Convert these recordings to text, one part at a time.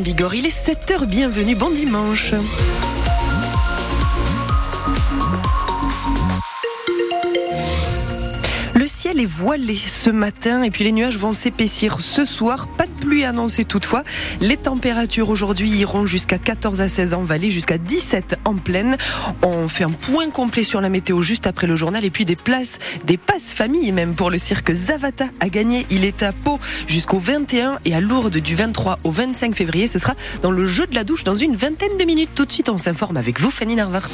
Bigorre, il est 7h, bienvenue, bon dimanche. Ciel est ce matin et puis les nuages vont s'épaissir ce soir. Pas de pluie annoncée toutefois. Les températures aujourd'hui iront jusqu'à 14 à 16 en vallée, jusqu'à 17 en plaine. On fait un point complet sur la météo juste après le journal et puis des places, des passes famille même pour le cirque Zavata à gagner. Il est à Pau jusqu'au 21 et à Lourdes du 23 au 25 février. Ce sera dans le jeu de la douche dans une vingtaine de minutes. Tout de suite, on s'informe avec vous, Fanny Narvart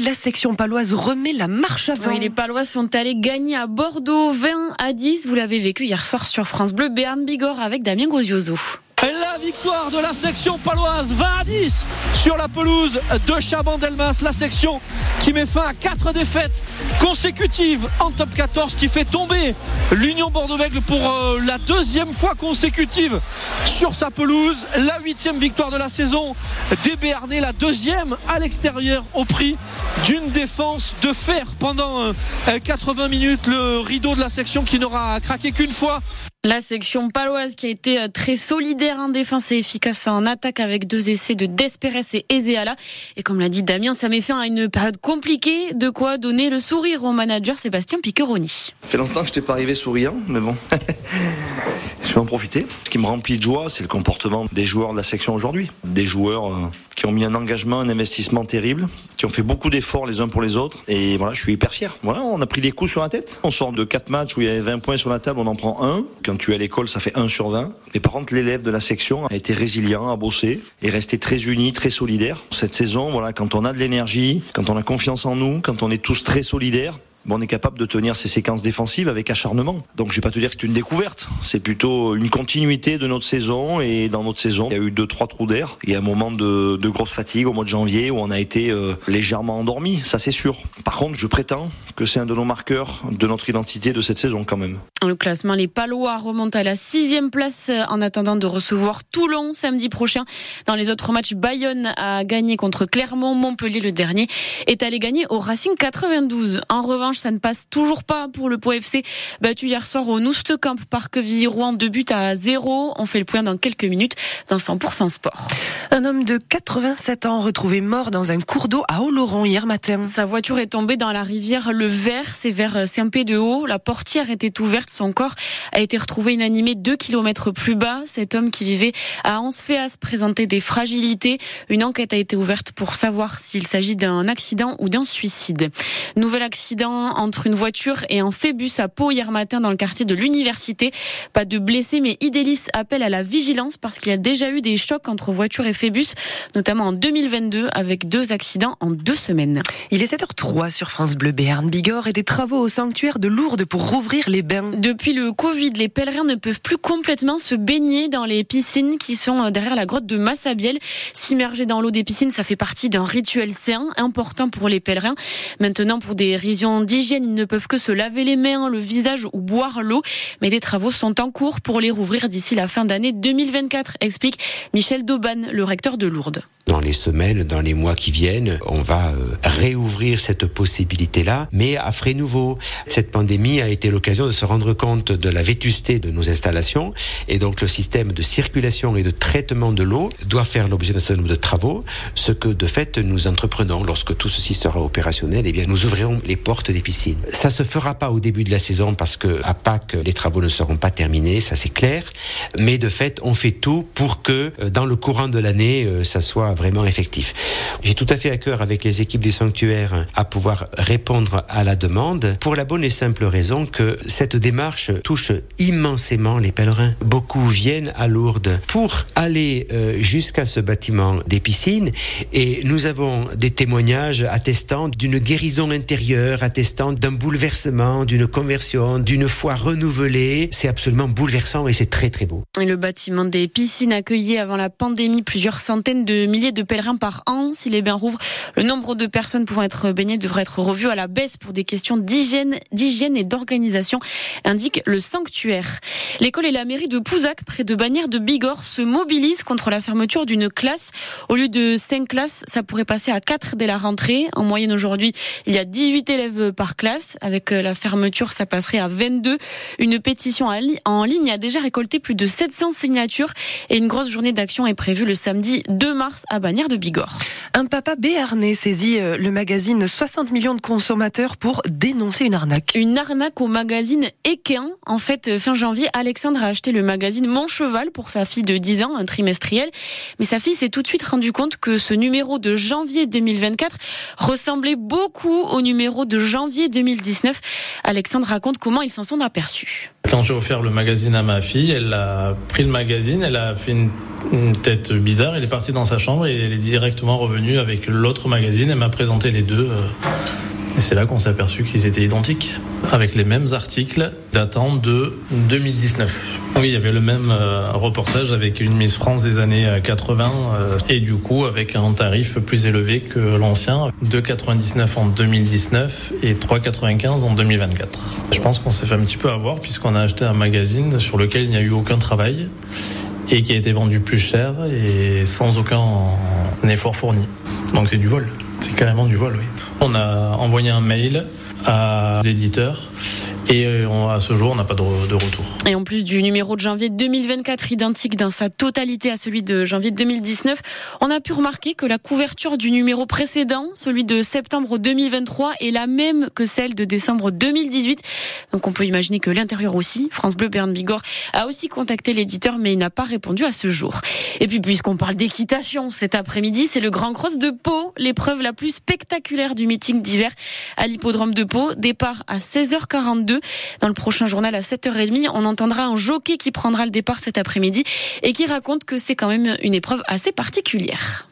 la section paloise remet la marche avant. Oui, les Palois sont allés gagner à Bordeaux 20 à 10. Vous l'avez vécu hier soir sur France Bleu, Béarn Bigorre avec Damien Gozioso. La victoire de la section paloise 20 à 10 sur la pelouse de Chaban-Delmas. La section qui met fin à quatre défaites consécutives en top 14 qui fait tomber l'Union Bordeaux-Bègles pour euh, la deuxième fois consécutive sur sa pelouse. La huitième victoire de la saison des Béarnais, la deuxième à l'extérieur au prix d'une défense de fer pendant 80 euh, minutes. Le rideau de la section qui n'aura craqué qu'une fois la section paloise qui a été euh, très solidaire en défense et efficace en attaque avec deux essais de Desperes et Ezeala. Et comme l'a dit Damien, ça met fin à une période compliquée. De quoi donner le sourire au manager Sébastien Piqueroni. Ça fait longtemps que je t'ai pas arrivé souriant, mais bon. je vais en profiter. Ce qui me remplit de joie, c'est le comportement des joueurs de la section aujourd'hui. Des joueurs euh, qui ont mis un engagement, un investissement terrible, qui ont fait beaucoup d'efforts les uns pour les autres. Et voilà, je suis hyper fier. Voilà, on a pris des coups sur la tête. On sort de quatre matchs où il y avait 20 points sur la table, on en prend un. Quand tu es à l'école, ça fait 1 sur 20. Mais par contre, l'élève de la section a été résilient, a bossé et resté très uni, très solidaire. Cette saison, voilà, quand on a de l'énergie, quand on a confiance en nous, quand on est tous très solidaires, on est capable de tenir ces séquences défensives avec acharnement. Donc je vais pas te dire que c'est une découverte, c'est plutôt une continuité de notre saison et dans notre saison, il y a eu deux trois trous d'air. Il y a un moment de, grosse fatigue au mois de janvier où on a été euh, légèrement endormi, ça c'est sûr. Par contre, je prétends que c'est un de nos marqueurs de notre identité de cette saison quand même. Le classement, les Palois remontent à la sixième place en attendant de recevoir Toulon samedi prochain. Dans les autres matchs, Bayonne a gagné contre Clermont, Montpellier le dernier est allé gagner au Racing 92. En revanche ça ne passe toujours pas pour le Pau FC, battu hier soir au Noustecamp Parqueville-Rouen, deux buts à zéro. On fait le point dans quelques minutes dans 100% sport. Un homme de 87 ans retrouvé mort dans un cours d'eau à Oloron hier matin. Sa voiture est tombée dans la rivière Le Vert, c'est vers Saint-Pé-de-Haut. La portière était ouverte, son corps a été retrouvé inanimé deux kilomètres plus bas. Cet homme qui vivait à Ansféas présentait des fragilités. Une enquête a été ouverte pour savoir s'il s'agit d'un accident ou d'un suicide. Nouvel accident entre une voiture et un phébus à Pau hier matin dans le quartier de l'université. Pas de blessés, mais Idélis appelle à la vigilance parce qu'il y a déjà eu des chocs entre voiture et phébus, notamment en 2022 avec deux accidents en deux semaines. Il est 7h03 sur France Bleu Béarn Bigorre et des travaux au sanctuaire de Lourdes pour rouvrir les bains. Depuis le Covid, les pèlerins ne peuvent plus complètement se baigner dans les piscines qui sont derrière la grotte de Massabielle. S'immerger dans l'eau des piscines, ça fait partie d'un rituel sain important pour les pèlerins. Maintenant, pour des raisons Ils ne peuvent que se laver les mains, le visage ou boire l'eau. Mais des travaux sont en cours pour les rouvrir d'ici la fin d'année 2024, explique Michel Dauban, le recteur de Lourdes. Dans les semaines, dans les mois qui viennent, on va euh, réouvrir cette possibilité-là, mais à frais nouveaux. Cette pandémie a été l'occasion de se rendre compte de la vétusté de nos installations, et donc le système de circulation et de traitement de l'eau doit faire l'objet d'un certain nombre de travaux, ce que de fait nous entreprenons. Lorsque tout ceci sera opérationnel, eh bien nous ouvrirons les portes des piscines. Ça se fera pas au début de la saison parce que à Pâques les travaux ne seront pas terminés, ça c'est clair, mais de fait on fait tout pour que euh, dans le courant de l'année euh, ça soit vraiment effectif. J'ai tout à fait à cœur avec les équipes du sanctuaire à pouvoir répondre à la demande pour la bonne et simple raison que cette démarche touche immensément les pèlerins. Beaucoup viennent à Lourdes pour aller euh, jusqu'à ce bâtiment des piscines et nous avons des témoignages attestant d'une guérison intérieure, attestant d'un bouleversement, d'une conversion, d'une foi renouvelée. C'est absolument bouleversant et c'est très très beau. Le bâtiment des piscines accueillait avant la pandémie plusieurs centaines de milliers de pèlerins par an. Si les bains rouvrent, le nombre de personnes pouvant être baignées devrait être revu à la baisse pour des questions d'hygiène, d'hygiène et d'organisation, indique le sanctuaire. L'école et la mairie de Pouzac, près de Bagnères de Bigorre, se mobilisent contre la fermeture d'une classe. Au lieu de 5 classes, ça pourrait passer à 4 dès la rentrée. En moyenne aujourd'hui, il y a 18 élèves par classe. Avec euh, la fermeture, ça passerait à 22. Une pétition en ligne a déjà récolté plus de 700 signatures et une grosse journée d'action est prévue le samedi 2 mars Bagnères de Bigorre. Un papa béarnais saisit euh, le magazine 60 millions de consommateurs pour dénoncer une arnaque. Une arnaque au magazine Equin. En fait, euh, fin janvier, Alexandre a acheté le magazine Mon Cheval pour sa fille de 10 ans, un trimestriel. Mais sa fille s'est tout de suite rendu compte que ce numéro de janvier 2024 ressemblait beaucoup au numéro de janvier 2019. Alexandre raconte comment ils s'en sont aperçus. Quand j'ai offert le magazine à ma fille, elle a pris le magazine, elle a fait une, tête bizarre, elle est partie dans sa chambre et elle est directement revenue avec l'autre magazine, elle m'a présenté les deux. Euh, et c'est là qu'on s'est aperçu qu'ils étaient identiques, avec les mêmes articles datant de 2019. Oui, il y avait le même euh, reportage avec une Miss France des années 80 euh, et du coup avec un tarif plus élevé que l'ancien, 2,99 en 2019 et 3,95 en 2024. Je pense qu'on s'est fait un petit peu avoir puisqu'on a acheté un magazine sur lequel il n'y a eu aucun travail et qui a été vendu plus cher et sans aucun effort fourni. Donc c'est du vol. C'est carrément du vol, oui. On a envoyé un mail à l'éditeur et euh, à ce jour, on n'a pas de, retour. Et en plus du numéro de janvier 2024 identique dans sa totalité à celui de janvier 2019, on a pu remarquer que la couverture du numéro précédent, celui de septembre 2023, est la même que celle de décembre 2018. Donc on peut imaginer que l'intérieur aussi, France Bleu Bern Bigorre, a aussi contacté l'éditeur, mais il n'a pas répondu à ce jour. Et puis puisqu'on parle d'équitation, cet après-midi, c'est le Grand Cross de Pau, l'épreuve la plus spectaculaire du meeting d'hiver à l'hippodrome de Pau. Départ à 16h42. Dans le prochain journal à 7h30, on entendra un jockey qui prendra le départ cet après-midi et qui raconte que c'est quand même une épreuve assez particulière.